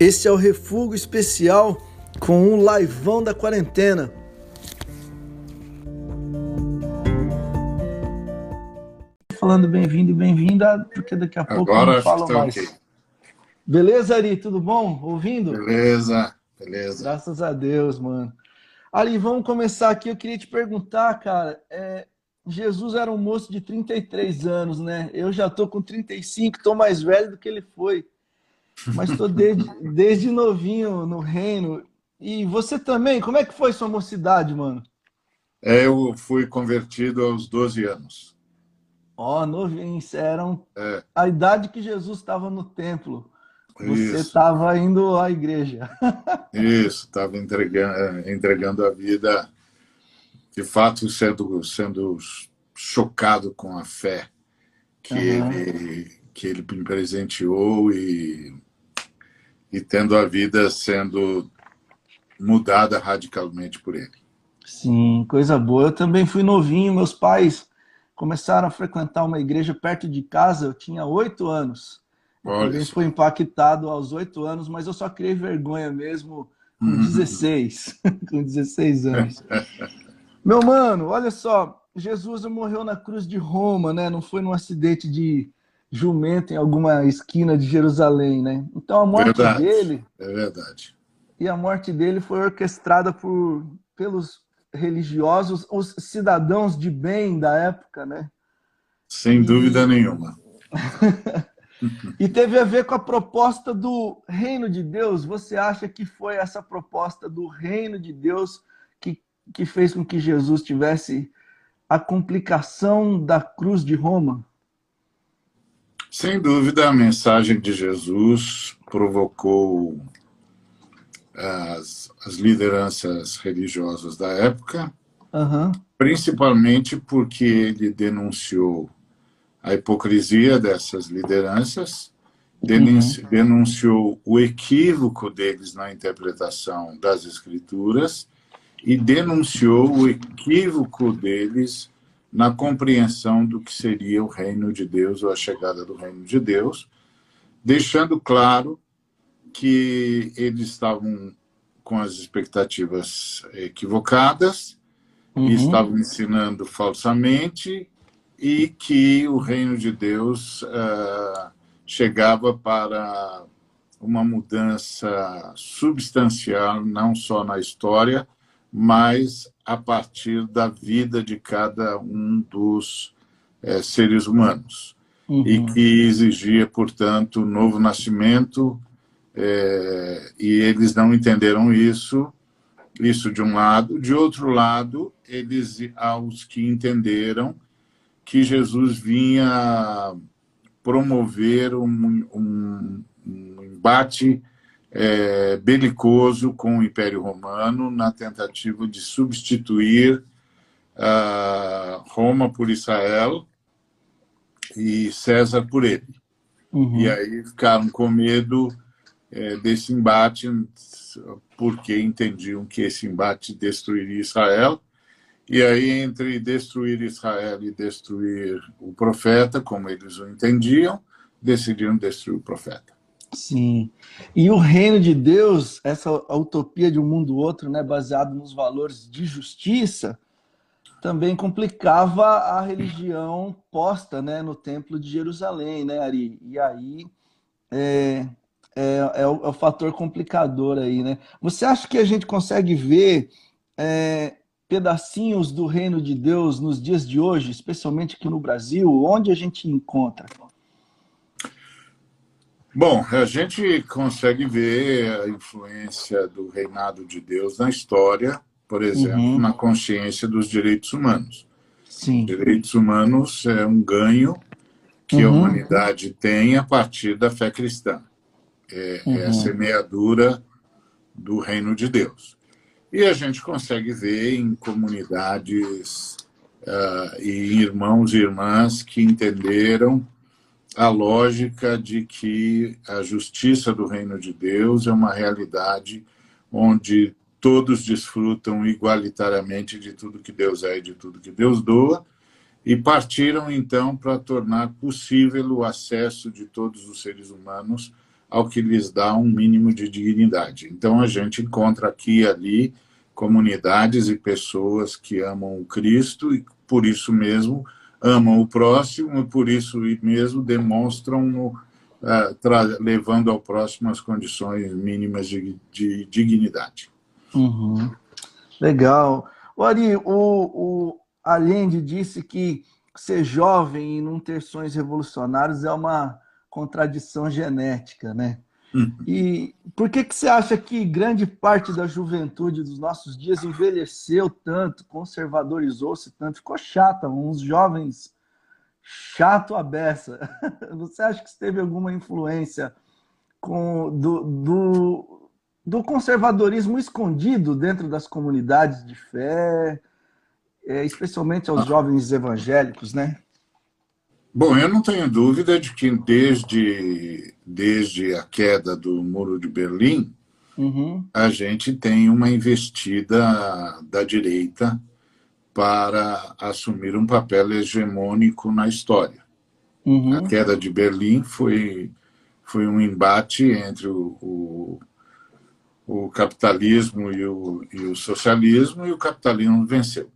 Esse é o Refúgio Especial com um liveão da quarentena. Falando bem-vindo e bem-vinda, porque daqui a pouco Agora eu não falo mais. ok. Beleza, Ari? Tudo bom? Ouvindo? Beleza, beleza. Graças a Deus, mano. Ali, vamos começar aqui. Eu queria te perguntar, cara. é, Jesus era um moço de 33 anos, né? Eu já tô com 35, tô mais velho do que ele foi. Mas tô desde, desde novinho no reino. E você também? Como é que foi sua mocidade, mano? É, Eu fui convertido aos 12 anos. Ó, novinho, eram É, a idade que Jesus estava no templo. Você estava indo à igreja. isso, estava entregando, é, entregando a vida, de fato, sendo, sendo chocado com a fé que, Aham. ele, que ele me presenteou e, e tendo a vida sendo mudada radicalmente por ele. Sim, coisa boa. Eu também fui novinho. Meus pais começaram a frequentar uma igreja perto de casa. Eu tinha oito anos. Olha fui impactado aos oito anos, mas eu só criei vergonha mesmo com Uhum. 16, com 16 anos. Meu mano, olha só, Jesus morreu na cruz de Roma, né? Não foi num acidente de jumento em alguma esquina de Jerusalém, né? Então a morte Verdade. dele É verdade. e a morte dele foi orquestrada por pelos religiosos, os cidadãos de bem da época, né? Sem dúvida nenhuma. E teve a ver com a proposta do reino de Deus. Você acha que foi essa proposta do reino de Deus que, que fez com que Jesus tivesse a complicação da cruz de Roma? Sem dúvida, a mensagem de Jesus provocou as, as lideranças religiosas da época, Aham, principalmente porque ele denunciou a hipocrisia dessas lideranças, denunci- denunciou o equívoco deles na interpretação das escrituras e denunciou o equívoco deles na compreensão do que seria o reino de Deus ou a chegada do reino de Deus, deixando claro que eles estavam com as expectativas equivocadas uhum, estavam ensinando falsamente e que o reino de Deus ah, chegava para uma mudança substancial, não só na história, mas a partir da vida de cada um dos eh, seres humanos uhum. e que exigia, portanto, um novo nascimento, eh, e eles não entenderam isso, isso de um lado. De outro lado, eles, aos que entenderam que Jesus vinha promover um, um, um embate eh, belicoso com o Império Romano na tentativa de substituir ah, Roma por Israel e César por ele. uhum. E aí ficaram com medo eh, desse embate, porque entendiam que esse embate destruiria Israel. E aí, entre destruir Israel e destruir o profeta, como eles o entendiam, decidiram destruir o profeta. Sim. E o reino de Deus, essa utopia de um mundo outro, né, baseado nos valores de justiça, também complicava a religião posta, né, no Templo de Jerusalém, né, Ari? E aí é, é, é, o, é o fator complicador aí, né? Você acha que a gente consegue ver é, pedacinhos do reino de Deus nos dias de hoje, especialmente aqui no Brasil? Onde a gente encontra? Bom, a gente consegue ver a influência do reinado de Deus na história, por exemplo, Uhum. na consciência dos direitos humanos. Sim. Direitos humanos é um ganho que a Uhum. humanidade tem a partir da fé cristã. É, é a Uhum. semeadura do reino de Deus. E a gente consegue ver em comunidades ah, e em irmãos e irmãs que entenderam a lógica de que a justiça do reino de Deus é uma realidade onde todos desfrutam igualitariamente de tudo que Deus é e de tudo que Deus doa, e partiram então para tornar possível o acesso de todos os seres humanos ao que lhes dá um mínimo de dignidade. Então a gente encontra aqui e ali comunidades e pessoas que amam o Cristo e por isso mesmo amam o próximo e por isso mesmo demonstram uh, levando ao próximo as condições mínimas de, de dignidade. Uhum. Legal. O Ari, o, o Allende disse que ser jovem e não ter sonhos revolucionários é uma contradição genética, né? Hum. E por que, que você acha que grande parte da juventude dos nossos dias envelheceu tanto, conservadorizou-se tanto, ficou chata, uns jovens chato a beça? Você acha que teve alguma influência com, do, do, do conservadorismo escondido dentro das comunidades de fé, é, especialmente aos ah. jovens evangélicos, né? Bom, eu não tenho dúvida de que desde, desde a queda do Muro de Berlim, uhum. a gente tem uma investida da direita para assumir um papel hegemônico na história. Uhum. A queda de Berlim foi, foi um embate entre o, o, o capitalismo e o, e o socialismo, e o capitalismo venceu.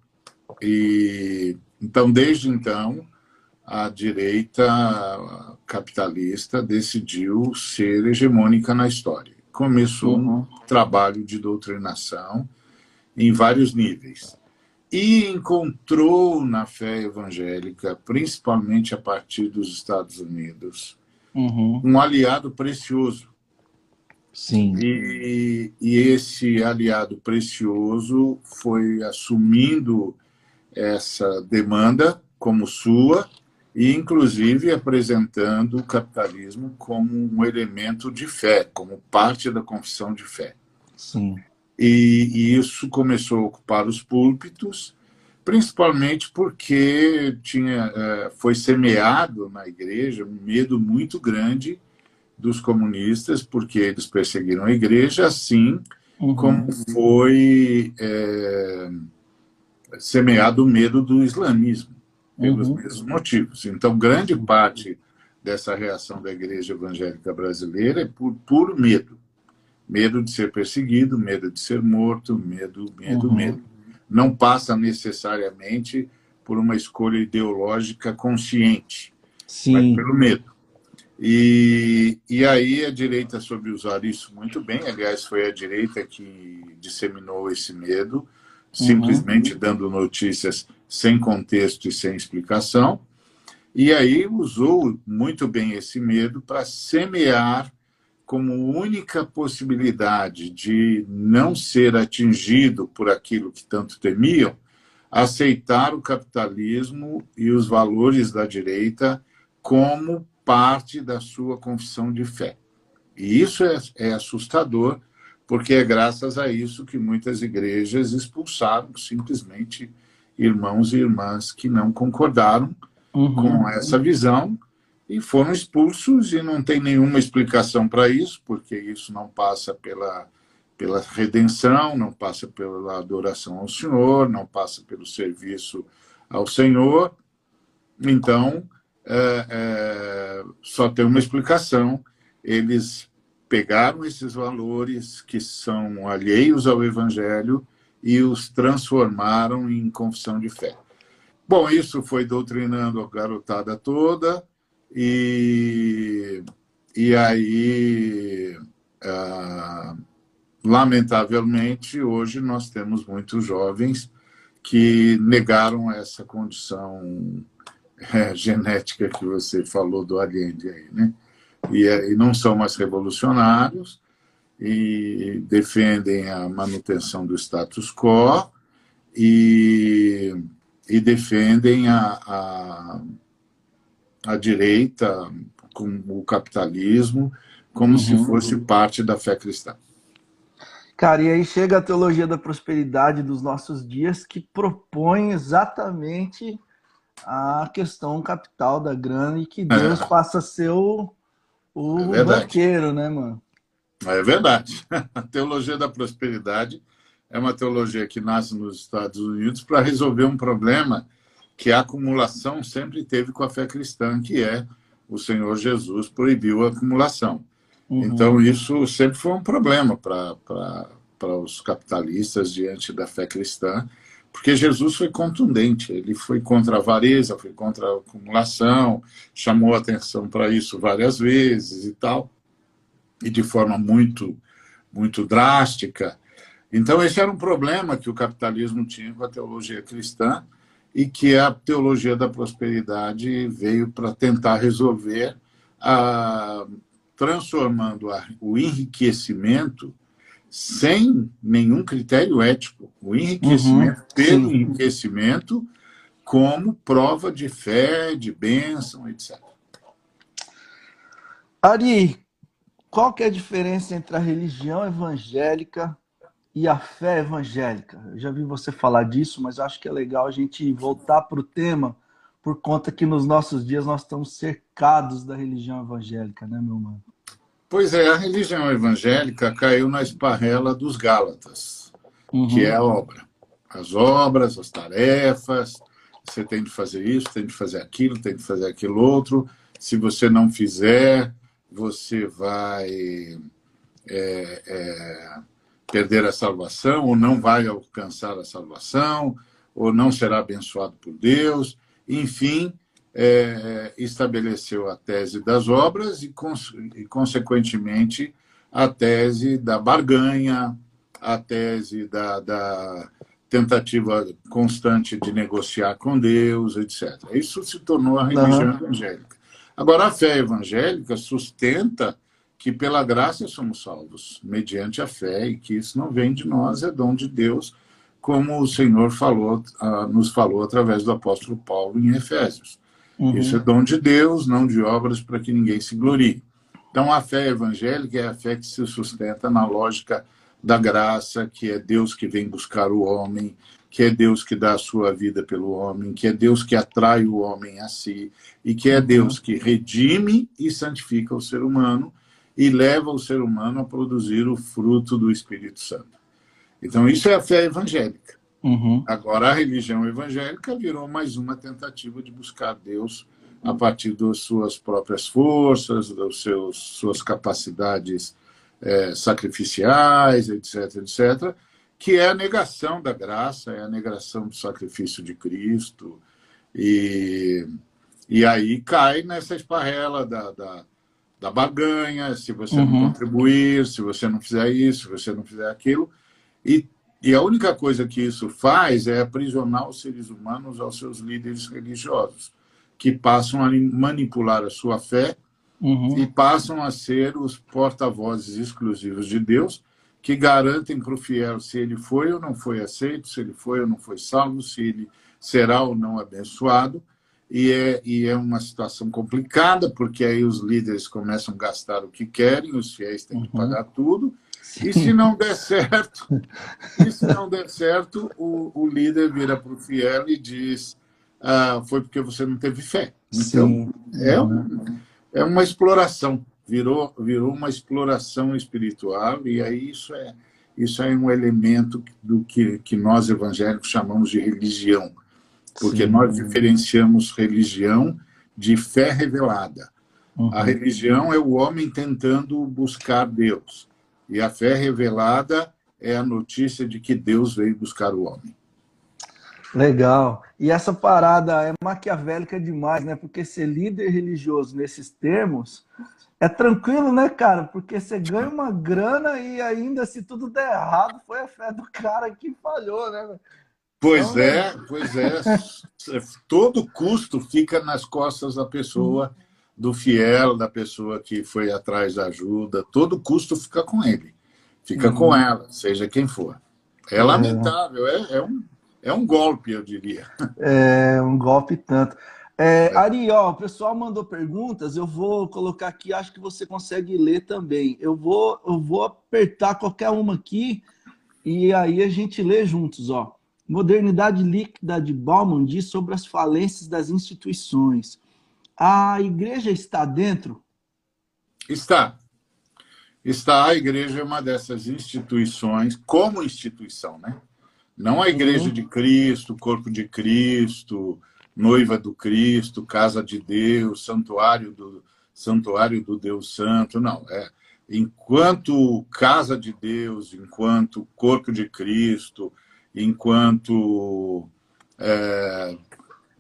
E, então, desde então, a direita capitalista decidiu ser hegemônica na história. Começou uhum. um trabalho de doutrinação em vários níveis. E encontrou na fé evangélica, principalmente a partir dos Estados Unidos, uhum. um aliado precioso. Sim. E, e esse aliado precioso foi assumindo essa demanda como sua e, inclusive, apresentando o capitalismo como um elemento de fé, como parte da confissão de fé. Sim. E, e isso começou a ocupar os púlpitos, principalmente porque tinha, é, foi semeado na igreja um medo muito grande dos comunistas, porque eles perseguiram a igreja, assim uhum. como foi é, semeado o medo do islamismo pelos uhum. mesmos motivos. Então, grande parte dessa reação da igreja evangélica brasileira é por puro medo. Medo de ser perseguido, medo de ser morto, medo, medo, uhum. medo. Não passa necessariamente por uma escolha ideológica consciente, Sim. mas pelo medo. E, e aí a direita soube usar isso muito bem. Aliás, foi a direita que disseminou esse medo, simplesmente uhum. dando notícias sem contexto e sem explicação. E aí usou muito bem esse medo para semear como única possibilidade de não ser atingido por aquilo que tanto temiam, aceitar o capitalismo e os valores da direita como parte da sua confissão de fé. E isso é, é assustador, porque é graças a isso que muitas igrejas expulsaram simplesmente irmãos e irmãs que não concordaram uhum. com essa visão e foram expulsos e não tem nenhuma explicação para isso, porque isso não passa pela, pela redenção, não passa pela adoração ao Senhor, não passa pelo serviço ao Senhor. Então, é, é, só tem uma explicação. Eles pegaram esses valores que são alheios ao Evangelho e os transformaram em confissão de fé. Bom, isso foi doutrinando a garotada toda, e, e aí, ah, lamentavelmente, hoje nós temos muitos jovens que negaram essa condição é, genética que você falou do Allende aí, né? E, e não são mais revolucionários, e defendem a manutenção do status quo e, e defendem a, a, a, direita com o capitalismo como uhum. se fosse parte da fé cristã. Cara, e aí chega a teologia da prosperidade dos nossos dias que propõe exatamente a questão capital da grana e que é. Deus é. passa a ser o, o é banqueiro, né, mano? É verdade. A teologia da prosperidade é uma teologia que nasce nos Estados Unidos para resolver um problema que a acumulação sempre teve com a fé cristã, que é o Senhor Jesus proibiu a acumulação. Uhum. Então, isso sempre foi um problema para os capitalistas diante da fé cristã, porque Jesus foi contundente, ele foi contra a avareza, foi contra a acumulação, chamou atenção para isso várias vezes e tal, e de forma muito, muito drástica. Então, esse era um problema que o capitalismo tinha com a teologia cristã e que a teologia da prosperidade veio para tentar resolver, a, transformando a, o enriquecimento sem nenhum critério ético. O enriquecimento uhum, pelo sim. enriquecimento como prova de fé, de bênção, etc. Ari, qual que é a diferença entre a religião evangélica e a fé evangélica. Eu já vi você falar disso, mas acho que é legal a gente voltar para o tema, por conta que nos nossos dias nós estamos cercados da religião evangélica, né, meu mano? Pois é, a religião evangélica caiu na esparrela dos Gálatas, uhum. que é a obra. As obras, as tarefas, você tem de fazer isso, tem de fazer aquilo, tem de fazer aquilo outro. Se você não fizer, você vai. É, é, perder a salvação, ou não vai alcançar a salvação, ou não será abençoado por Deus. Enfim, é, estabeleceu a tese das obras e, e, consequentemente, a tese da barganha, a tese da, da tentativa constante de negociar com Deus, etc. Isso se tornou a religião uhum. evangélica. Agora, a fé evangélica sustenta que pela graça somos salvos, mediante a fé, e que isso não vem de nós, é dom de Deus, como o Senhor falou, uh, nos falou através do apóstolo Paulo em Efésios. Uhum. Isso é dom de Deus, não de obras para que ninguém se glorie. Então, a fé evangélica é a fé que se sustenta na lógica da graça, que é Deus que vem buscar o homem, que é Deus que dá a sua vida pelo homem, que é Deus que atrai o homem a si, e que é Deus que redime e santifica o ser humano e leva o ser humano a produzir o fruto do Espírito Santo. Então, isso é a fé evangélica. Uhum. Agora, a religião evangélica virou mais uma tentativa de buscar Deus a partir das suas próprias forças, das seus, suas capacidades é, sacrificiais, etc., etc., que é a negação da graça, é a negação do sacrifício de Cristo. E, e aí cai nessa esparrela da, da da barganha, se você uhum. não contribuir, se você não fizer isso, se você não fizer aquilo. E, e a única coisa que isso faz é aprisionar os seres humanos aos seus líderes religiosos, que passam a manipular a sua fé uhum. e passam a ser os porta-vozes exclusivos de Deus, que garantem para o fiel se ele foi ou não foi aceito, se ele foi ou não foi salvo, se ele será ou não abençoado e é, e é uma situação complicada, porque aí os líderes começam a gastar o que querem, os fiéis têm que uhum. pagar tudo, Sim. e se não der certo, e se não der certo, o, o líder vira para o fiel e diz ah, foi porque você não teve fé. Então, é, um, é uma exploração, virou, virou uma exploração espiritual, e aí isso é, isso é um elemento do que, que nós evangélicos chamamos de religião porque Sim. nós diferenciamos religião de fé revelada. Uhum. A religião é o homem tentando buscar Deus, e a fé revelada é a notícia de que Deus veio buscar o homem. Legal. E essa parada é maquiavélica demais, né? Porque ser líder religioso nesses termos é tranquilo, né, cara? Porque você ganha uma grana e ainda, se tudo der errado, foi a fé do cara que falhou, né? Pois então, é, pois é. Todo custo fica nas costas da pessoa, do fiel, da pessoa que foi atrás da ajuda. Todo custo fica com ele, fica uhum. com ela, seja quem for. É, é. lamentável, é, é, um, é um golpe, eu diria. É um golpe tanto. É, é. Ari, ó, o pessoal mandou perguntas, eu vou colocar aqui, acho que você consegue ler também. Eu vou, eu vou apertar qualquer uma aqui e aí a gente lê juntos, ó. Modernidade líquida de Bauman diz sobre as falências das instituições. A igreja está dentro? Está. Está. A igreja é uma dessas instituições, como instituição, né? Não a igreja uhum. de Cristo, corpo de Cristo, noiva do Cristo, casa de Deus, santuário do santuário do Deus Santo, não. É enquanto casa de Deus, enquanto corpo de Cristo, enquanto é,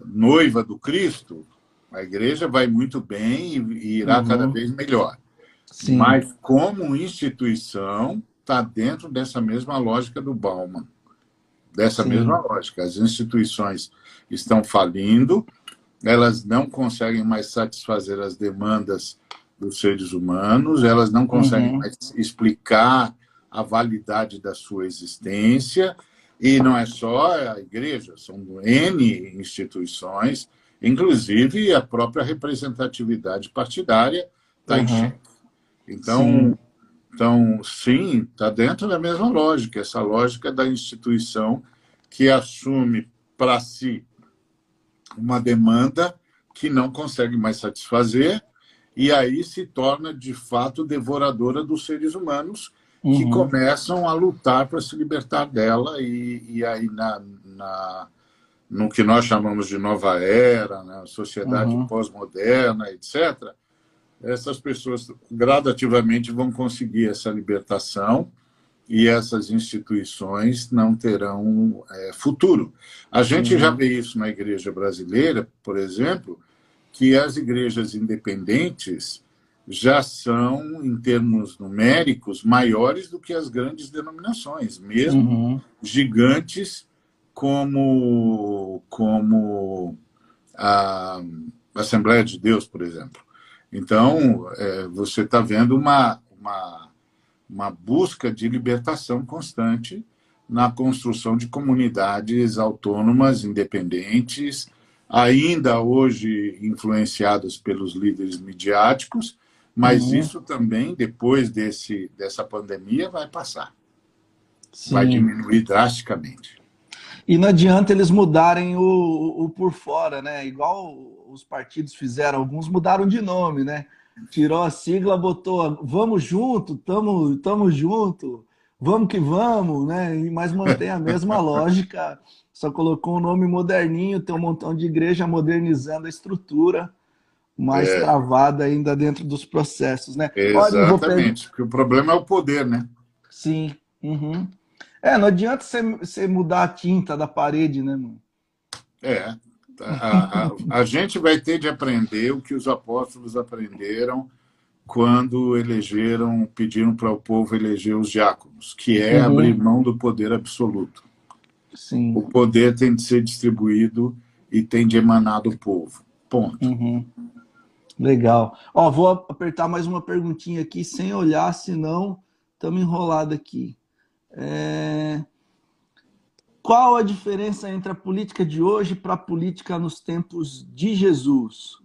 noiva do Cristo, a igreja vai muito bem e irá uhum. cada vez melhor. Sim. Mas, como instituição, está dentro dessa mesma lógica do Bauman. Dessa Sim. mesma lógica. As instituições estão falindo, elas não conseguem mais satisfazer as demandas dos seres humanos, elas não conseguem uhum. mais explicar a validade da sua existência, e não é só a igreja, são N instituições, inclusive a própria representatividade partidária está uhum. em xeque. Então, sim. Então, sim, está dentro da mesma lógica, essa lógica da instituição que assume para si uma demanda que não consegue mais satisfazer e aí se torna de fato devoradora dos seres humanos uhum. que começam a lutar para se libertar dela e, e aí na, na, no que nós chamamos de nova era, na né, sociedade uhum. pós-moderna, etc. Essas pessoas gradativamente vão conseguir essa libertação e essas instituições não terão é, futuro. A gente uhum. já vê isso na igreja brasileira, por exemplo, que as igrejas independentes já são, em termos numéricos, maiores do que as grandes denominações, mesmo uhum. gigantes como, como a Assembleia de Deus, por exemplo. Então, é, você está vendo uma, uma, uma busca de libertação constante na construção de comunidades autônomas, independentes, ainda hoje influenciadas pelos líderes midiáticos, mas uhum. isso também, depois desse, dessa pandemia, vai passar. Sim. Vai diminuir drasticamente. E não adianta eles mudarem o, o, por fora, né? Igual os partidos fizeram, alguns mudaram de nome, né? Tirou a sigla, botou vamos junto, tamo, tamo junto, vamos que vamos, né? Mas mantém a mesma lógica, só colocou um nome moderninho, tem um montão de igreja modernizando a estrutura mais é. travada ainda dentro dos processos, né? Exatamente, porque o problema é o poder, né? Sim. Uhum. É, não adianta você mudar a tinta da parede, né, mano? É. A, a, a gente vai ter de aprender o que os apóstolos aprenderam quando elegeram, pediram para o povo eleger os diáconos, que é uhum. abrir mão do poder absoluto. Sim. O poder tem de ser distribuído e tem de emanar do povo. Ponto. Uhum. Legal. Ó, vou apertar mais uma perguntinha aqui sem olhar, senão estamos enrolados aqui. É... Qual a diferença entre a política de hoje para a política nos tempos de Jesus?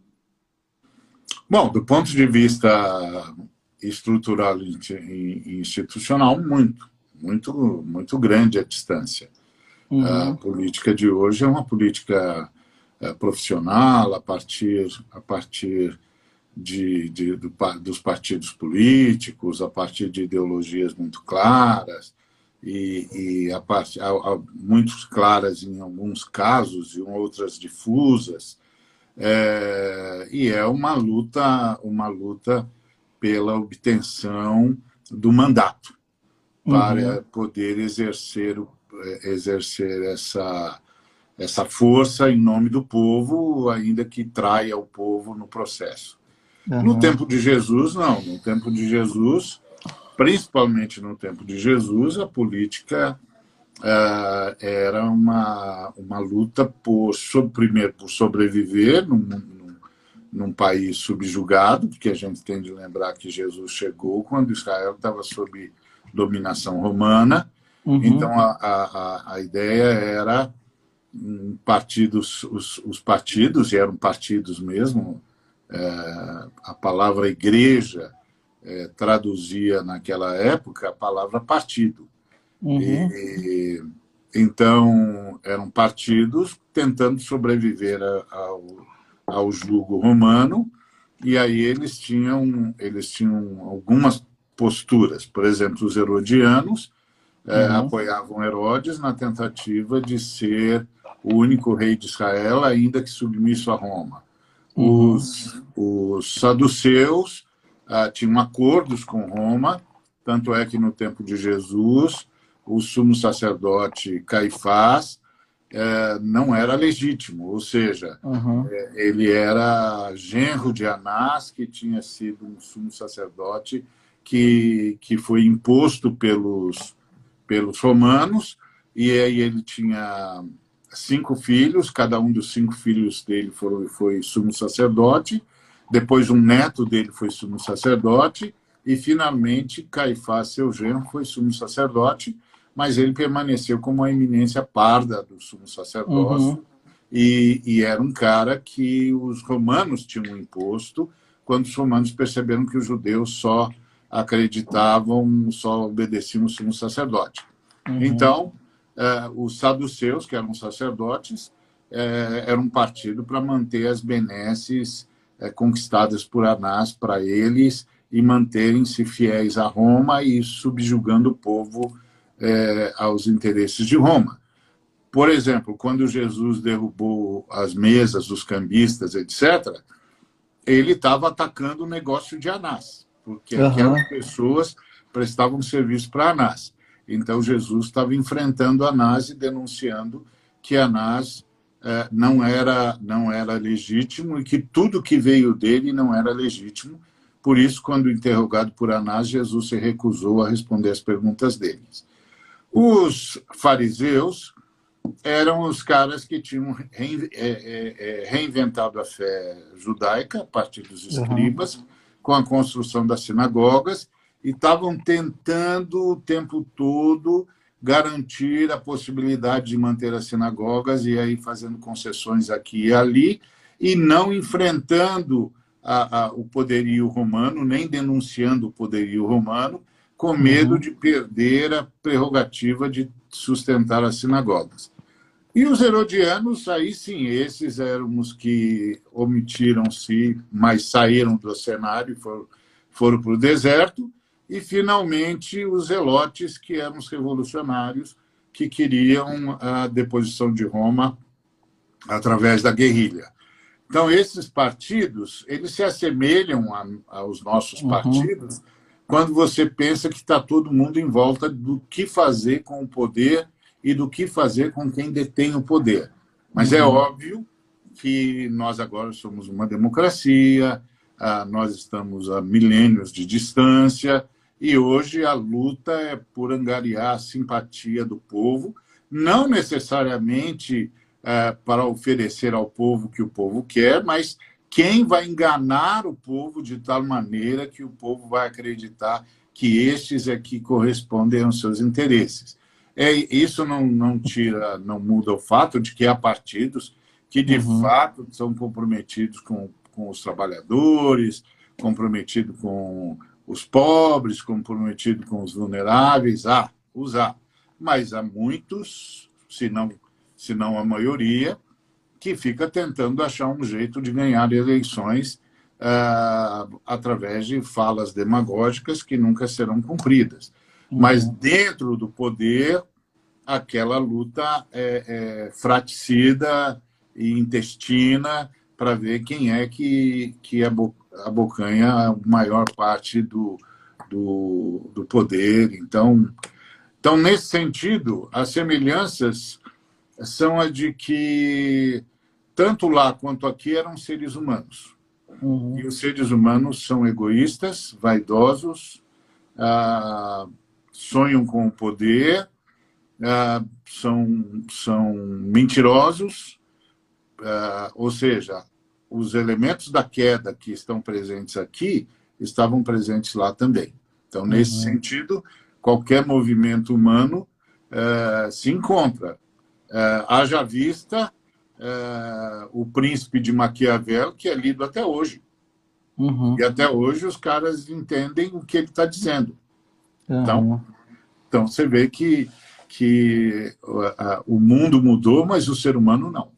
Bom, do ponto de vista estrutural e institucional, muito, muito, muito grande a distância. Uhum. A política de hoje é uma política é, profissional, a partir, a partir de, de do, dos partidos políticos, a partir de ideologias muito claras, e, e a parte, a, a, muito claras em alguns casos, e outras difusas. É, e é uma luta, uma luta pela obtenção do mandato para uhum. poder exercer, exercer essa, essa força em nome do povo, ainda que traia o povo no processo. Uhum. No tempo de Jesus, não. No tempo de Jesus, principalmente no tempo de Jesus, a política uh, era uma, uma luta por, sobre, primeiro, por sobreviver num, num, num, país subjugado, porque a gente tem de lembrar que Jesus chegou quando Israel estava sob dominação romana. Uhum. Então, a, a, a ideia era partidos, os, os partidos, e eram partidos mesmo, é, a palavra igreja é, traduzia naquela época a palavra partido. Uhum. E, então, eram partidos tentando sobreviver ao, ao jugo romano, e aí eles tinham, eles tinham algumas posturas. Por exemplo, os herodianos é, uhum. apoiavam Herodes na tentativa de ser o único rei de Israel, ainda que submisso a Roma. Uhum. Os, os saduceus uh, tinham acordos com Roma, tanto é que no tempo de Jesus, o sumo sacerdote Caifás uh, não era legítimo, ou seja, uhum. ele era genro de Anás, que tinha sido um sumo sacerdote que, que foi imposto pelos, pelos romanos, e aí ele tinha cinco filhos, cada um dos cinco filhos dele foi, foi sumo sacerdote, depois um neto dele foi sumo sacerdote, e finalmente Caifás, seu genro, foi sumo sacerdote, mas ele permaneceu como a eminência parda do sumo sacerdócio, uhum. e, e, era um cara que os romanos tinham imposto, quando os romanos perceberam que os judeus só acreditavam, só obedeciam o sumo sacerdote. Uhum. Então, eh, os saduceus, que eram sacerdotes, eh, era um partido para manter as benesses eh, conquistadas por Anás para eles e manterem-se fiéis a Roma e subjugando o povo aos interesses de Roma. Por exemplo, quando Jesus derrubou as mesas dos cambistas, etc., ele estava atacando o negócio de Anás, porque uhum. aquelas pessoas prestavam serviço para Anás. Então, Jesus estava enfrentando Anás e denunciando que Anás não, era, não era legítimo e que tudo que veio dele não era legítimo. Por isso, quando interrogado por Anás, Jesus se recusou a responder as perguntas deles. Os fariseus eram os caras que tinham eh, eh, reinventado a fé judaica a partir dos escribas, uhum. com a construção das sinagogas, e estavam tentando o tempo todo garantir a possibilidade de manter as sinagogas e aí fazendo concessões aqui e ali e não enfrentando a, a, o poderio romano, nem denunciando o poderio romano, com medo uhum. de perder a prerrogativa de sustentar as sinagogas. E os herodianos, aí sim, esses eram os que omitiram-se, mas saíram do cenário foram, foram para o deserto, e, finalmente, os zelotes, que eram os revolucionários que queriam a deposição de Roma através da guerrilha. Então, esses partidos, eles se assemelham a, aos nossos uhum. partidos quando você pensa que está todo mundo em volta do que fazer com o poder e do que fazer com quem detém o poder. Mas é uhum. é óbvio que nós agora somos uma democracia, ah, nós estamos a milênios de distância, e hoje a luta é por angariar a simpatia do povo, não necessariamente é, para oferecer ao povo o que o povo quer, mas quem vai enganar o povo de tal maneira que o povo vai acreditar que estes é que correspondem aos seus interesses. É, isso não, não tira, não muda o fato de que há partidos que de uhum. fato são comprometidos com, com os trabalhadores, comprometidos com os pobres, comprometido com os vulneráveis, há, os há. Mas há muitos, se não, se não a maioria, que fica tentando achar um jeito de ganhar eleições uh, através de falas demagógicas que nunca serão cumpridas. Uhum. Mas dentro do poder, aquela luta é, é fraticida e intestina para ver quem é que, que abocanha a maior parte do, do, do poder. Então, então, nesse sentido, as semelhanças são as de que, tanto lá quanto aqui, eram seres humanos. Uhum. E os seres humanos são egoístas, vaidosos, ah, sonham com o poder, ah, são, são mentirosos, ah, ou seja, os elementos da queda que estão presentes aqui estavam presentes lá também. Então, nesse uhum. sentido, qualquer movimento humano uh, se encontra. Uh, haja vista uh, o Príncipe de Maquiavel, que é lido até hoje. Uhum. E até hoje os caras entendem o que ele está dizendo. Uhum. Então, então, você vê que, que o mundo mudou, mas o ser humano não.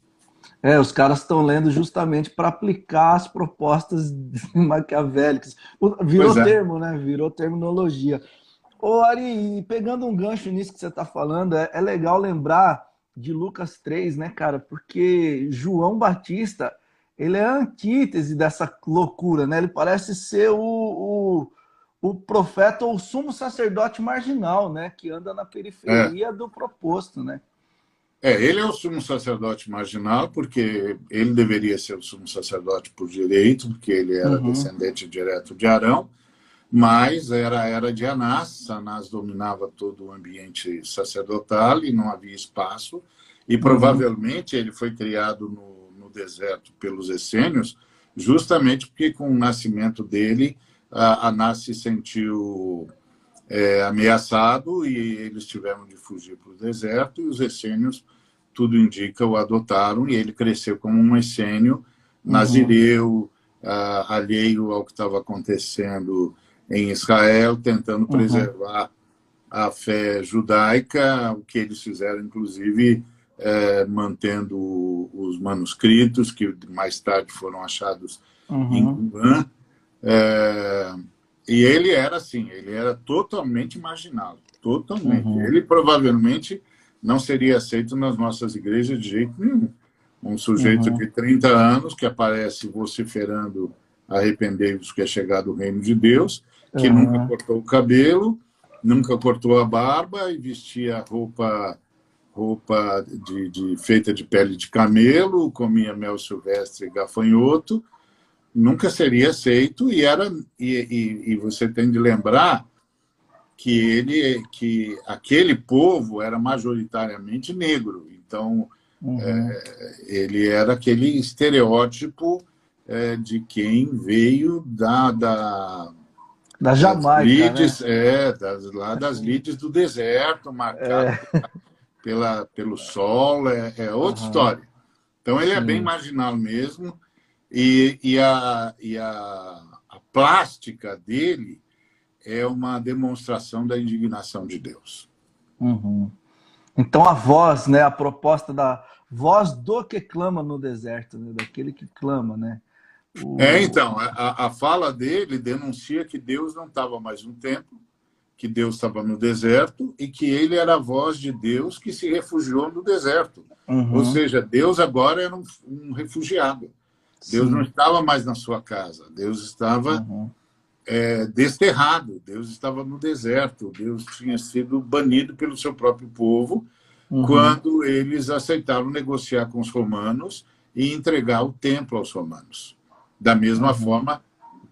É, os caras estão lendo justamente para aplicar as propostas maquiavélicas. Virou é. termo, né? Virou terminologia. Ô, Ari, pegando um gancho nisso que você está falando, é, é, legal lembrar de Lucas 3, né, cara? Porque João Batista, ele é a antítese dessa loucura, né? Ele parece ser o, o, o profeta ou o sumo sacerdote marginal, né? Que anda na periferia é. do proposto, né? É, ele é o sumo sacerdote marginal, porque ele deveria ser o sumo sacerdote por direito, porque ele era uhum. descendente direto de Arão, mas era era de Anás, Anás dominava todo o ambiente sacerdotal e não havia espaço, e uhum. provavelmente ele foi criado no, no deserto pelos essênios, justamente porque com o nascimento dele, Anás se sentiu é, ameaçado e eles tiveram de fugir para o deserto e os essênios, tudo indica, o adotaram e ele cresceu como um essênio nazireu, uhum. uh, alheio ao que estava acontecendo em Israel, tentando uhum. preservar a fé judaica, o que eles fizeram, inclusive, é, mantendo os manuscritos, que mais tarde foram achados uhum. em Qumran. É, e ele era assim, ele era totalmente marginal, totalmente. Uhum. Ele provavelmente não seria aceito nas nossas igrejas de jeito nenhum. Um sujeito uhum. de 30 anos que aparece vociferando arrependei-vos que é chegado o reino de Deus, que uhum. nunca cortou o cabelo, nunca cortou a barba e vestia roupa roupa de, de, feita de pele de camelo, comia mel silvestre e gafanhoto, nunca seria aceito e era e, e, e, você tem de lembrar que ele que aquele povo era majoritariamente negro, então uhum. é, ele era aquele estereótipo é, de quem veio da, da da Jamaica, lides, né? É, das, lá das lides do deserto, marcado é. pela, pelo sol, é, é outra uhum. história. Então ele Sim. é bem marginal mesmo, e, e, a, e a, a plástica dele é uma demonstração da indignação de Deus. Uhum. Então a voz, né, a proposta da voz do que clama no deserto, né, daquele que clama, né? O... É, então, a, a fala dele denuncia que Deus não estava mais no templo, que Deus estava no deserto e que ele era a voz de Deus que se refugiou no deserto. Uhum. Ou seja, Deus agora era um, um refugiado. Deus Sim. não estava mais na sua casa, Deus estava uhum. é, desterrado, Deus estava no deserto, Deus tinha sido banido pelo seu próprio povo uhum. quando eles aceitaram negociar com os romanos e entregar o templo aos romanos. Da mesma uhum. forma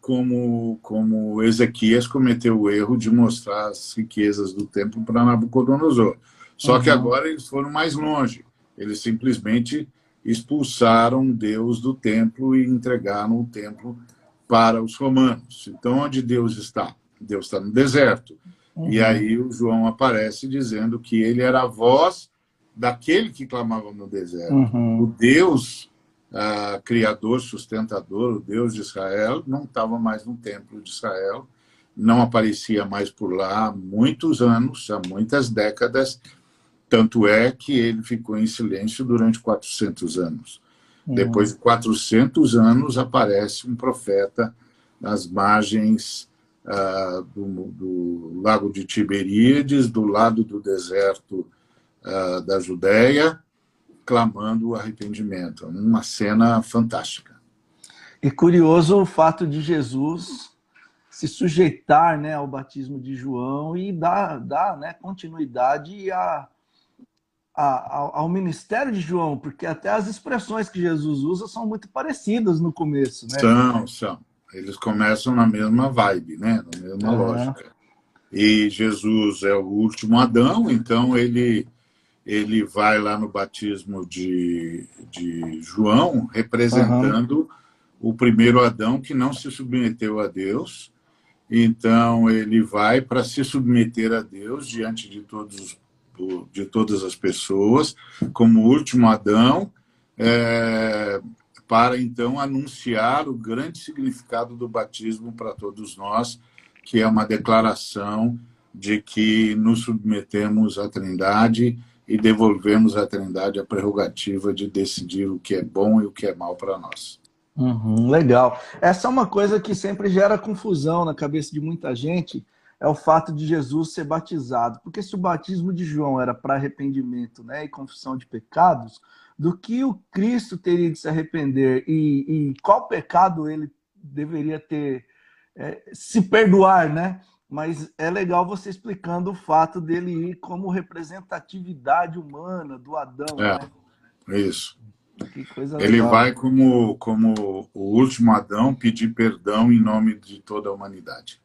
como, como Ezequias cometeu o erro de mostrar as riquezas do templo para Nabucodonosor. Só uhum. que agora eles foram mais longe. Eles simplesmente expulsaram Deus do templo e entregaram o templo para os romanos. Então, onde Deus está? Deus está no deserto. Uhum. E aí o João aparece dizendo que ele era a voz daquele que clamava no deserto. Uhum. O Deus uh, criador, sustentador, o Deus de Israel, não estava mais no templo de Israel, não aparecia mais por lá há muitos anos, há muitas décadas, tanto é que ele ficou em silêncio durante 400 anos. Uhum. Depois de 400 anos, aparece um profeta nas margens uh, do, do, lago de Tiberíades, do lado do deserto uh, da Judéia, clamando o arrependimento. Uma cena fantástica. E curioso o fato de Jesus se sujeitar né, ao batismo de João e dar, dar né, continuidade a, a, ao ministério de João, porque até as expressões que Jesus usa são muito parecidas no começo. Né? São, são. Eles começam na mesma vibe, né? na mesma lógica. E Jesus é o último Adão, então ele ele vai lá no batismo de, de João, representando uhum. o primeiro Adão que não se submeteu a Deus. Então, ele vai para se submeter a Deus diante de, todos, de todas as pessoas, como último Adão, é, para então anunciar o grande significado do batismo para todos nós, que é uma declaração de que nos submetemos à Trindade e devolvemos à Trindade a prerrogativa de decidir o que é bom e o que é mal para nós. Uhum, legal. Essa é uma coisa que sempre gera confusão na cabeça de muita gente, é o fato de Jesus ser batizado. Porque se o batismo de João era para arrependimento né, e confissão de pecados, do que o Cristo teria de se arrepender e, e qual pecado ele deveria ter é, se perdoar, né? Mas é legal você explicando o fato dele ir como representatividade humana do Adão. É, né? isso. Ele legal. vai como, como o último Adão pedir perdão em nome de toda a humanidade.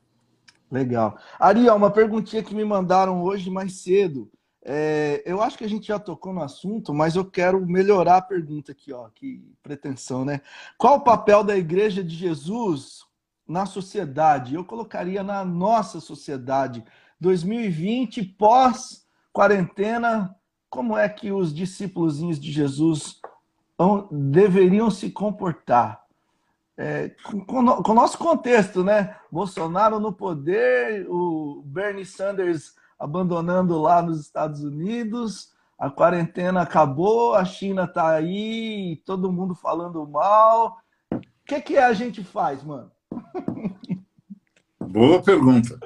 Legal. Ariel, uma perguntinha que me mandaram hoje mais cedo. É, eu acho que a gente já tocou no assunto, mas eu quero melhorar a pergunta aqui, ó. Que pretensão, né? Qual o papel da Igreja de Jesus na sociedade? Eu colocaria na nossa sociedade. 2020, pós-quarentena, como é que os discípulos de Jesus deveriam se comportar? É, com, com, o nosso contexto, né? Bolsonaro no poder, o Bernie Sanders abandonando lá nos Estados Unidos, a quarentena acabou, a China tá aí, todo mundo falando mal. O que, que a gente faz, mano? Boa pergunta.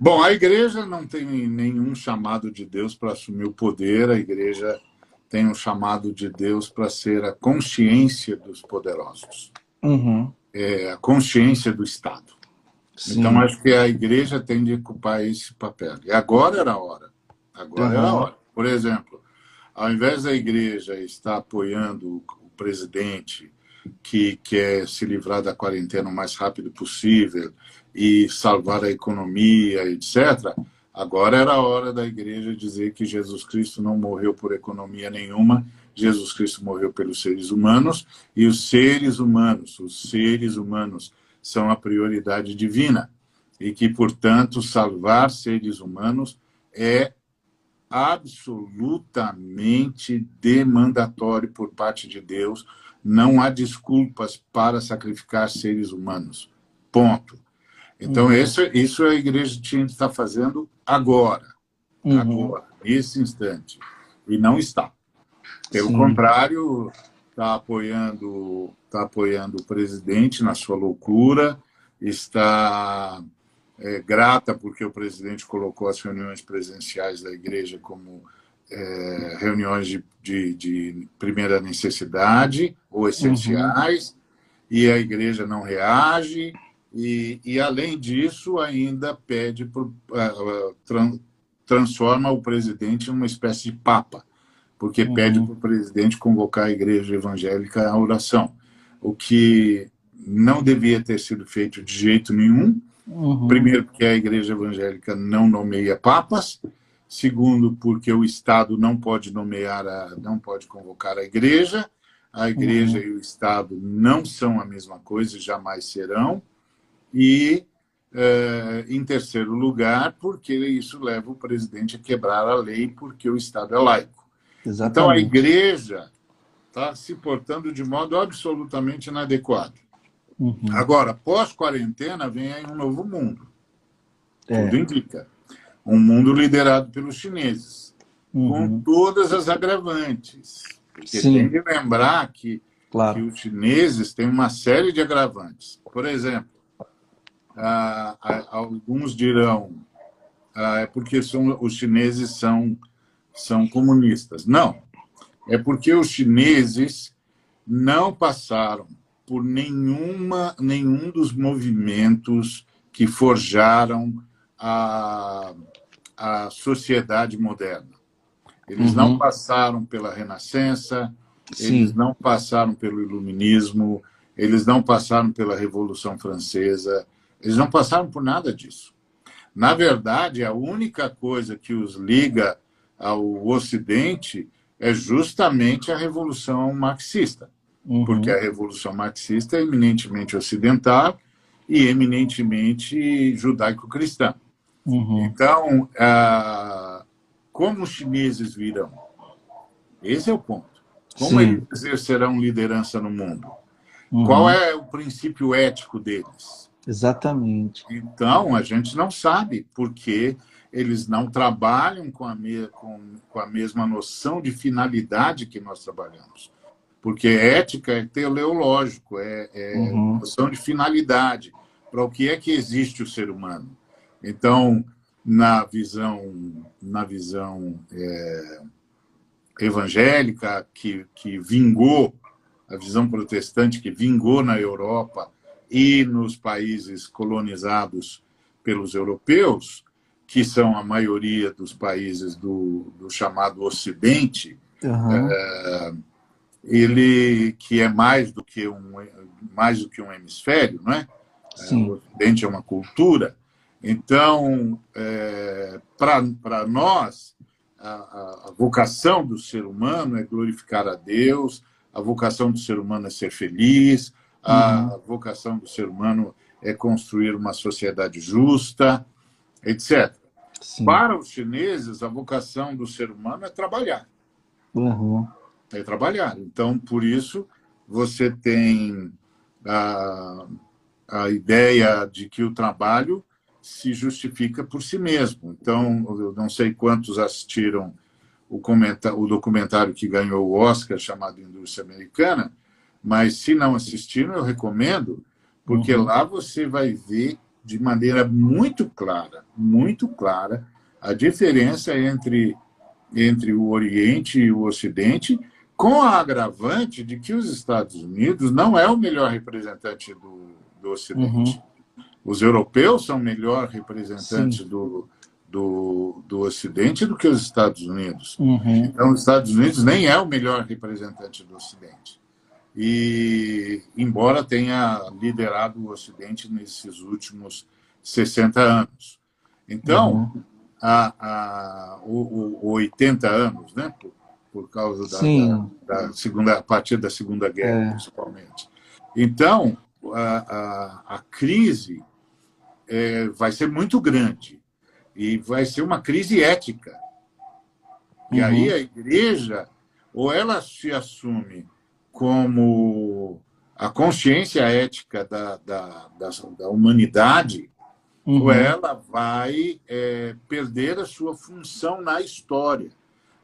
Bom, a igreja não tem nenhum chamado de Deus para assumir o poder, a igreja tem um chamado de Deus para ser a consciência dos poderosos, uhum. é, a consciência do Estado. Sim. Então, acho que a igreja tem de ocupar esse papel. E agora era a hora. Agora uhum. era a hora. Por exemplo, ao invés da igreja estar apoiando o presidente que quer se livrar da quarentena o mais rápido possível e salvar a economia, etc., agora era a hora da igreja dizer que Jesus Cristo não morreu por economia nenhuma, Jesus Cristo morreu pelos seres humanos, e os seres humanos, os seres humanos, são a prioridade divina e que, portanto, salvar seres humanos é absolutamente demandatório por parte de Deus. Não há desculpas para sacrificar seres humanos. Ponto. Então, uhum. isso, isso a igreja tinha que estar fazendo agora. Uhum. Agora, nesse instante. E não está. Pelo Sim. contrário, está apoiando, está apoiando o presidente na sua loucura, está é, grata porque o presidente colocou as reuniões presenciais da igreja como é, reuniões de, de, de, primeira necessidade ou essenciais, uhum. e a igreja não reage, e, e além disso, ainda pede, por, uh, uh, transforma o presidente em uma espécie de papa porque uhum. pede para o presidente convocar a igreja evangélica à oração, o que não devia ter sido feito de jeito nenhum. Uhum. Primeiro, porque a igreja evangélica não nomeia papas. Segundo, porque o Estado não pode nomear, a, não pode convocar a igreja. A igreja uhum. e o Estado não são a mesma coisa, jamais serão. E, uh, em terceiro lugar, porque isso leva o presidente a quebrar a lei, porque o Estado é laico. Exatamente. Então, a igreja está se portando de modo absolutamente inadequado. Uhum. Agora, pós-quarentena, vem aí um novo mundo. É. Tudo indica. Um mundo liderado pelos chineses, uhum. com todas as agravantes. Porque Sim. tem que lembrar que, claro. que os chineses têm uma série de agravantes. Por exemplo, ah, alguns dirão ah, é porque são, os chineses são são comunistas. Não. É porque os chineses não passaram por nenhuma, nenhum dos movimentos que forjaram a, a sociedade moderna. Eles uhum. não passaram pela Renascença, Sim. eles não passaram pelo Iluminismo, eles não passaram pela Revolução Francesa, eles não passaram por nada disso. Na verdade, a única coisa que os liga ao Ocidente é justamente a Revolução Marxista, uhum. porque a Revolução Marxista é eminentemente ocidental e eminentemente judaico-cristã. Uhum. Então, ah, como os chineses virão? Esse é o ponto. Como Sim. eles exercerão liderança no mundo? Uhum. Qual é o princípio ético deles? Exatamente. Então, a gente não sabe, porque eles não trabalham com a, me, com, com a mesma noção de finalidade que nós trabalhamos. Porque ética é teleológico, é, é uhum. noção de finalidade. Para o que é que existe o ser humano? Então, na visão, na visão é, evangélica que, que vingou, a visão protestante que vingou na Europa e nos países colonizados pelos europeus, que são a maioria dos países do, do chamado Ocidente, uhum. é, ele que é mais do que um mais do que um hemisfério, não é? Sim. O Ocidente é uma cultura. Então, é, para nós, a, a, vocação do ser humano é glorificar a Deus, a vocação do ser humano é ser feliz, a uhum. vocação do ser humano é construir uma sociedade justa, etc. Sim. Para os chineses, a vocação do ser humano é trabalhar. Uhum. É trabalhar. Então, por isso, você tem a, a ideia de que o trabalho se justifica por si mesmo. Então, eu não sei quantos assistiram o, o documentário que ganhou o Oscar, chamado Indústria Americana, mas se não assistiram, eu recomendo, porque uhum. lá você vai ver de maneira muito clara, muito clara, a diferença entre, entre o Oriente e o Ocidente, com a agravante de que os Estados Unidos não é o melhor representante do, do Ocidente. Uhum. Os europeus são melhor representantes do, do, do Ocidente do que os Estados Unidos. Uhum. Então, os Estados Unidos nem é o melhor representante do Ocidente e embora tenha liderado o Ocidente nesses últimos 60 anos. Então, uhum. a, a, o, o 80 anos, né, por, por causa da, da, da, segunda, a partir da Segunda Guerra, é. principalmente. Então, a, a, a crise é, vai ser muito grande e vai ser uma crise ética. E uhum. aí a igreja, ou ela se assume como a consciência ética da, da, da, da humanidade, uhum. ela vai é, perder a sua função na história.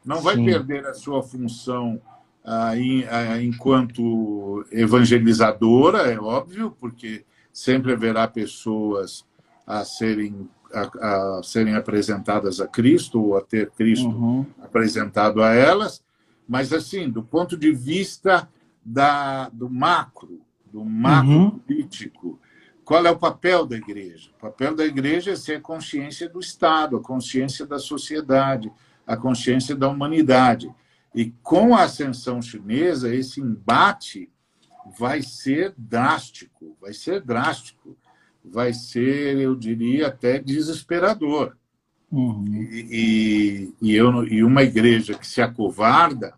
Não vai Sim. perder a sua função ah, em, ah, enquanto evangelizadora, é óbvio, porque sempre haverá pessoas a serem, a, a serem apresentadas a Cristo ou a ter Cristo uhum. apresentado a elas, mas assim, do ponto de vista da, do macro, do macro uhum. político. Qual é o papel da igreja? O papel da igreja é ser a consciência do Estado, a consciência da sociedade, a consciência da humanidade. E com a ascensão chinesa, esse embate vai ser drástico, vai ser drástico, vai ser, eu diria, até desesperador. Uhum. E, e, e, eu, e uma igreja que se acovarda,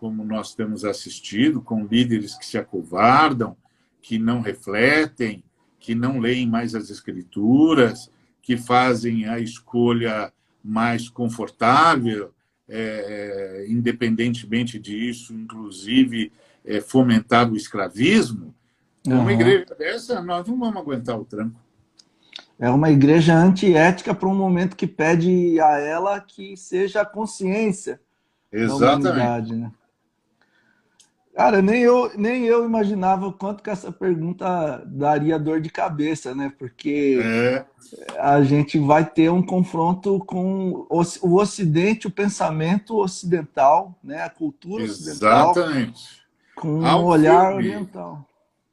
como nós temos assistido, com líderes que se acovardam, que não refletem, que não leem mais as escrituras, que fazem a escolha mais confortável, é, é independentemente disso, inclusive é, fomentar o escravismo. Uhum. Uma igreja dessa, nós não vamos aguentar o tranco. É uma igreja antiética para um momento que pede a ela que seja a consciência Exatamente. né? Cara, nem eu, nem eu imaginava o quanto que essa pergunta daria dor de cabeça, né? Porque é. a gente vai ter um confronto com o Ocidente, o pensamento ocidental, né? a cultura ocidental. Exatamente. Com um, um olhar filme, oriental.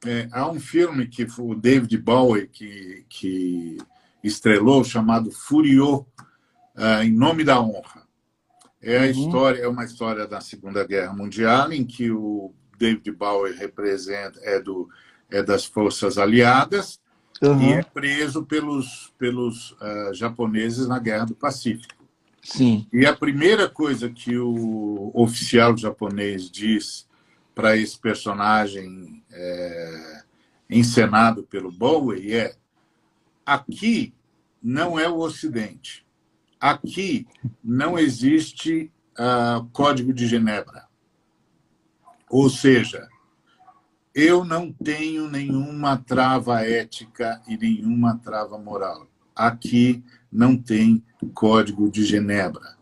É, há um filme que o David Bowie que, que estrelou, chamado Furiô, uh, Em Nome da Honra. É a uhum. história, é uma história da Segunda Guerra Mundial em que o David Bowie representa é do é das forças aliadas uhum. e é preso pelos pelos uh, japoneses na Guerra do Pacífico. Sim. E a primeira coisa que o oficial japonês diz para esse personagem é, encenado pelo Bowie é: aqui não é o Ocidente. Aqui não existe uh, Código de Genebra. Ou seja, eu não tenho nenhuma trava ética e nenhuma trava moral. Aqui não tem Código de Genebra.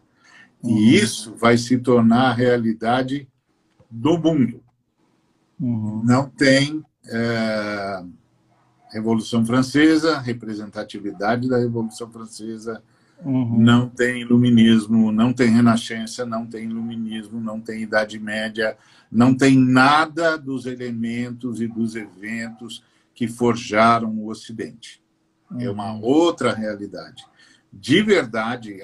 E uhum. isso vai se tornar a realidade do mundo. Uhum. Não tem é, Revolução Francesa, representatividade da Revolução Francesa, uhum. não tem iluminismo, não tem renascença, não tem iluminismo, não tem Idade Média, não tem nada dos elementos e dos eventos que forjaram o Ocidente. Uhum. É uma uhum. outra realidade. De verdade,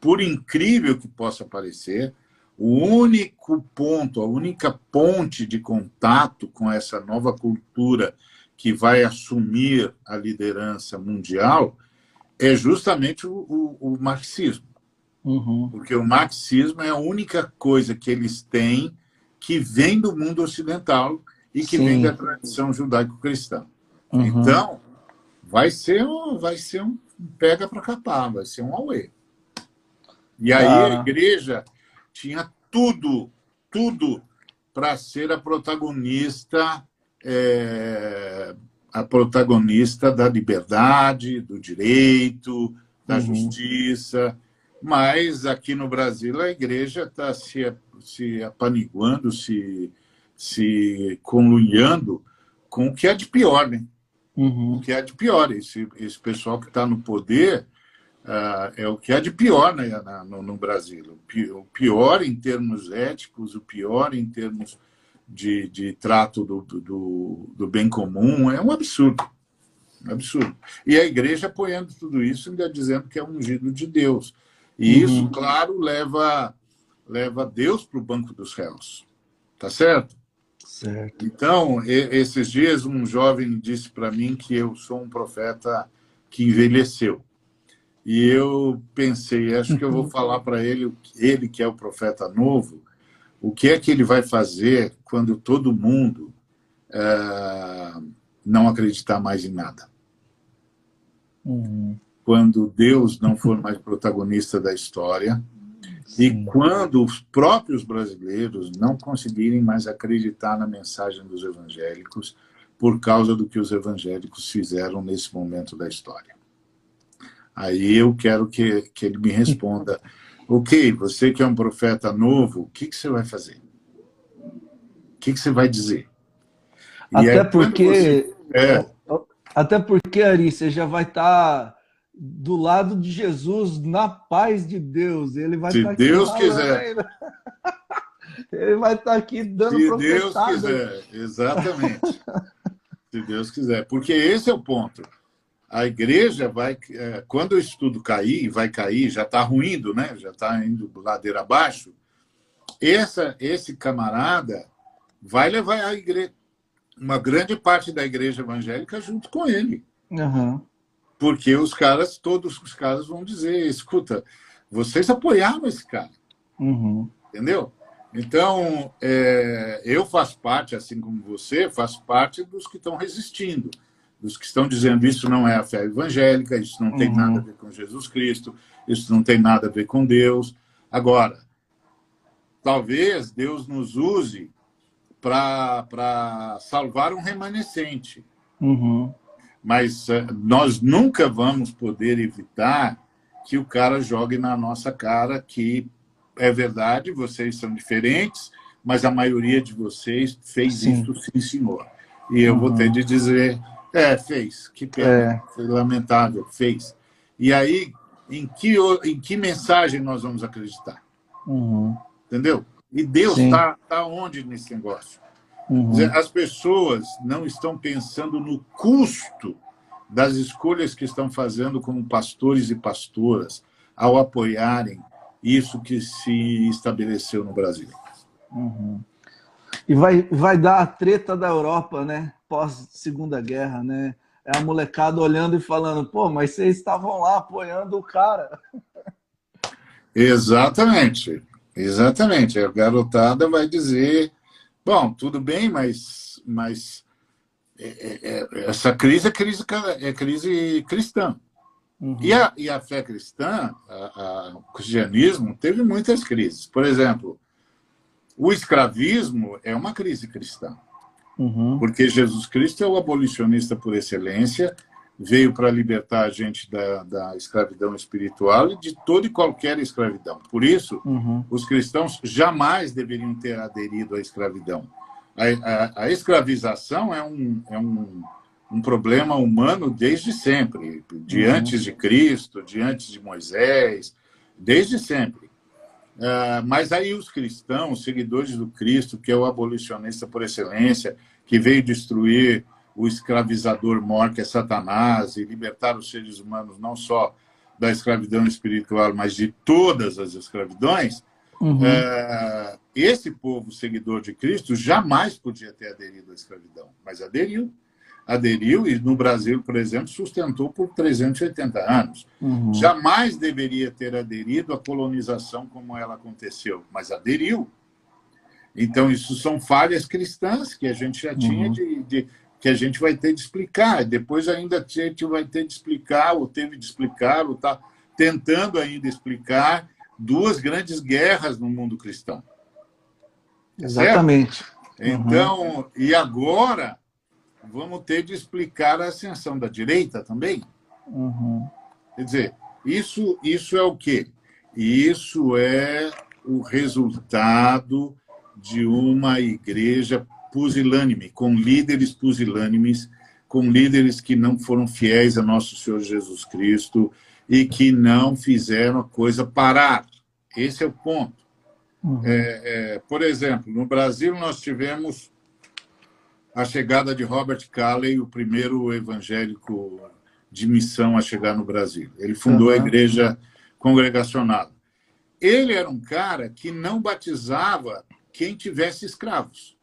por incrível que possa parecer, o único ponto, a única ponte de contato com essa nova cultura que vai assumir a liderança mundial é justamente o, o, o marxismo. Uhum. Porque o marxismo é a única coisa que eles têm que vem do mundo ocidental e que Sim. vem da tradição judaico-cristã. Uhum. Então, vai ser, um, vai ser um pega para capar, vai ser um auê. E aí ah. a igreja tinha tudo, tudo para ser a protagonista é, a protagonista da liberdade, do direito, da uhum. justiça. Mas aqui no Brasil a igreja está se, se apaniguando, se, se conluiando com o que é de pior, né? Uhum. O que é de pior. Esse, esse pessoal que está no poder uh, é o que é de pior né, no, no Brasil. O pior em termos éticos, o pior em termos de, de trato do, do, do, bem comum é um absurdo. Um absurdo. E a igreja apoiando tudo isso, ainda dizendo que é um ungido de Deus. E uhum. isso, claro, leva, leva Deus para o banco dos réus. Tá certo? Certo. Então, esses dias, um jovem disse para mim que eu sou um profeta que envelheceu. E eu pensei, acho que eu vou falar para ele, ele que é o profeta novo, o que é que ele vai fazer quando todo mundo é, não acreditar mais em nada? Uhum. Quando Deus não for mais protagonista da história Sim. e quando os próprios brasileiros não conseguirem mais acreditar na mensagem dos evangélicos por causa do que os evangélicos fizeram nesse momento da história. Aí eu quero que, que ele me responda Ok, você que é um profeta novo, o que, que você vai fazer? O que, que você vai dizer? E até porque. Você... É. Até porque, Ari, você já vai estar tá do lado de Jesus na paz de Deus. Ele vai Se estar tá Deus quiser. Ele vai estar tá aqui dando Se Deus quiser, exatamente. Se Deus quiser. Porque esse é o ponto a igreja vai, é, quando o estudo cair, vai cair, já está ruindo, né? já está indo ladeira abaixo, essa, esse camarada vai levar a igreja, uma grande parte da igreja evangélica junto com ele. Uhum. Porque os caras, todos os caras vão dizer, escuta, vocês apoiaram esse cara. Uhum. Entendeu? Então, é, eu faço parte, assim como você, faço parte dos que estão resistindo dos que estão dizendo isso não é a fé evangélica, isso não tem uhum. nada a ver com Jesus Cristo, isso não tem nada a ver com Deus. Agora, talvez Deus nos use para salvar um remanescente. Uhum. Mas uh, nós nunca vamos poder evitar que o cara jogue na nossa cara que é verdade, vocês são diferentes, mas a maioria de vocês fez sim. isso, sim, senhor. E eu uhum. vou ter de dizer é, fez. Que pena. É. Foi lamentável, fez. E aí, em que, em que mensagem nós vamos acreditar? Uhum. Entendeu? E Deus está tá onde nesse negócio? Uhum. As pessoas não estão pensando no custo das escolhas que estão fazendo como pastores e pastoras ao apoiarem isso que se estabeleceu no Brasil. Uhum. E vai, vai dar a treta da Europa, né? Pós-segunda guerra, né? É a molecada olhando e falando, pô, mas vocês estavam lá apoiando o cara. Exatamente, exatamente. A garotada vai dizer, bom, tudo bem, mas, mas é, é, é essa crise é crise, é crise cristã. Uhum. E, a, e a fé cristã, a, a, o cristianismo, teve muitas crises. Por exemplo, o escravismo é uma crise cristã. Uhum. Porque Jesus Cristo é o abolicionista por excelência, veio para libertar a gente da, da, escravidão espiritual e de toda e qualquer escravidão. Por isso, uhum. os cristãos jamais deveriam ter aderido à escravidão. A, a, a escravização é um, é, um, um problema humano desde sempre, de uhum. antes de Cristo, de antes de Moisés, desde sempre. Uh, mas aí os cristãos, seguidores do Cristo, que é o abolicionista por excelência, que veio destruir o escravizador mor, que é Satanás, e libertar os seres humanos não só da escravidão espiritual, mas de todas as escravidões, uhum. uh, esse povo seguidor de Cristo jamais podia ter aderido à escravidão, mas aderiu aderiu e no Brasil, por exemplo, sustentou por 380 anos. Uhum. Jamais deveria ter aderido à colonização como ela aconteceu, mas aderiu. Então, isso são falhas cristãs que a gente já uhum. tinha de, de, que a gente vai ter de explicar. Depois ainda a gente vai ter de explicar, ou teve de explicar, ou está tentando ainda explicar duas grandes guerras no mundo cristão. Exatamente. Então, uhum. e agora vamos ter de explicar a ascensão da direita também. Uhum. Quer dizer, isso, isso é o quê? Isso é o resultado de uma igreja pusilânime, com líderes pusilânimes, com líderes que não foram fiéis a nosso Senhor Jesus Cristo e que não fizeram a coisa parar. Esse é o ponto. Uhum. É, é, por exemplo, no Brasil nós tivemos a chegada de Robert Calley, o primeiro evangélico de missão a chegar no Brasil. Ele fundou uhum. a igreja congregacional. Ele era um cara que não batizava quem tivesse escravos.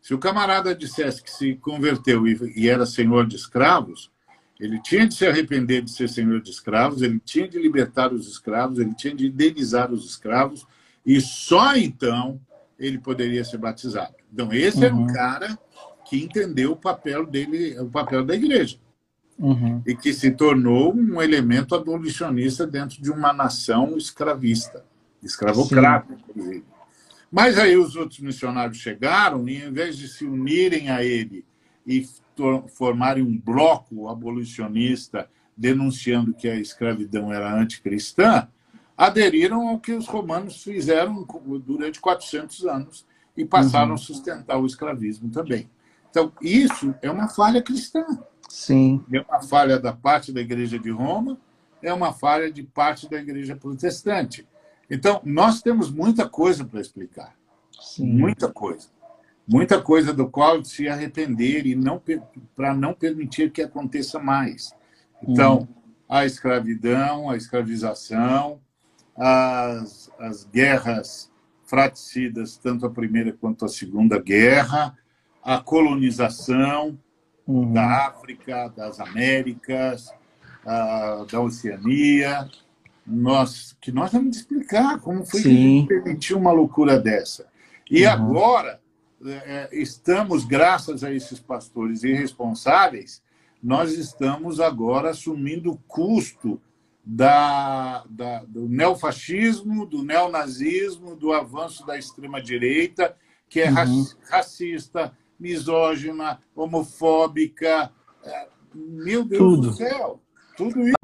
Se o camarada dissesse que se converteu e era senhor de escravos, ele tinha de se arrepender de ser senhor de escravos, ele tinha de libertar os escravos, ele tinha de indenizar os escravos, e só então ele poderia ser batizado. Então, esse uhum. era um uhum. cara que entendeu o papel dele, o papel da igreja. Uhum. E que se tornou um elemento abolicionista dentro de uma nação escravista, escravocrata, inclusive. Mas aí os outros missionários chegaram e, em vez de se unirem a ele e formarem um bloco abolicionista denunciando que a escravidão era anticristã, aderiram ao que os romanos fizeram durante 400 anos e passaram uhum. a sustentar o escravismo também. Então, isso é uma falha cristã. Sim. É uma falha da parte da Igreja de Roma, é uma falha de parte da Igreja protestante. Então, nós temos muita coisa para explicar. Sim. Muita coisa. Muita coisa do qual se arrepender e não para não permitir que aconteça mais. Então, hum. a escravidão, a escravização, as, as guerras fraticidas, tanto a primeira quanto a segunda guerra, a colonização uhum. da África, das Américas, da Oceania, nós, que nós vamos explicar como foi Sim. que permitiu uma loucura dessa. E uhum. agora é, estamos, graças a esses pastores irresponsáveis, nós estamos agora assumindo o custo da, da, do neofascismo, do neonazismo, do avanço da extrema-direita, que é uhum. racista, misógina, homofóbica. É, meu Deus Tudo. do céu, tudo isso.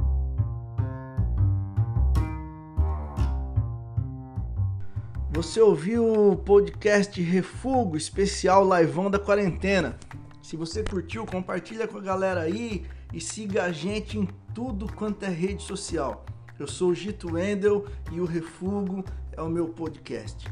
Você ouviu o podcast Refugo especial Laivão da Quarentena. Se você curtiu, compartilha com a galera aí e siga a gente em tudo quanto é rede social. Eu sou o Gito Wendel e o Refugo é o meu podcast.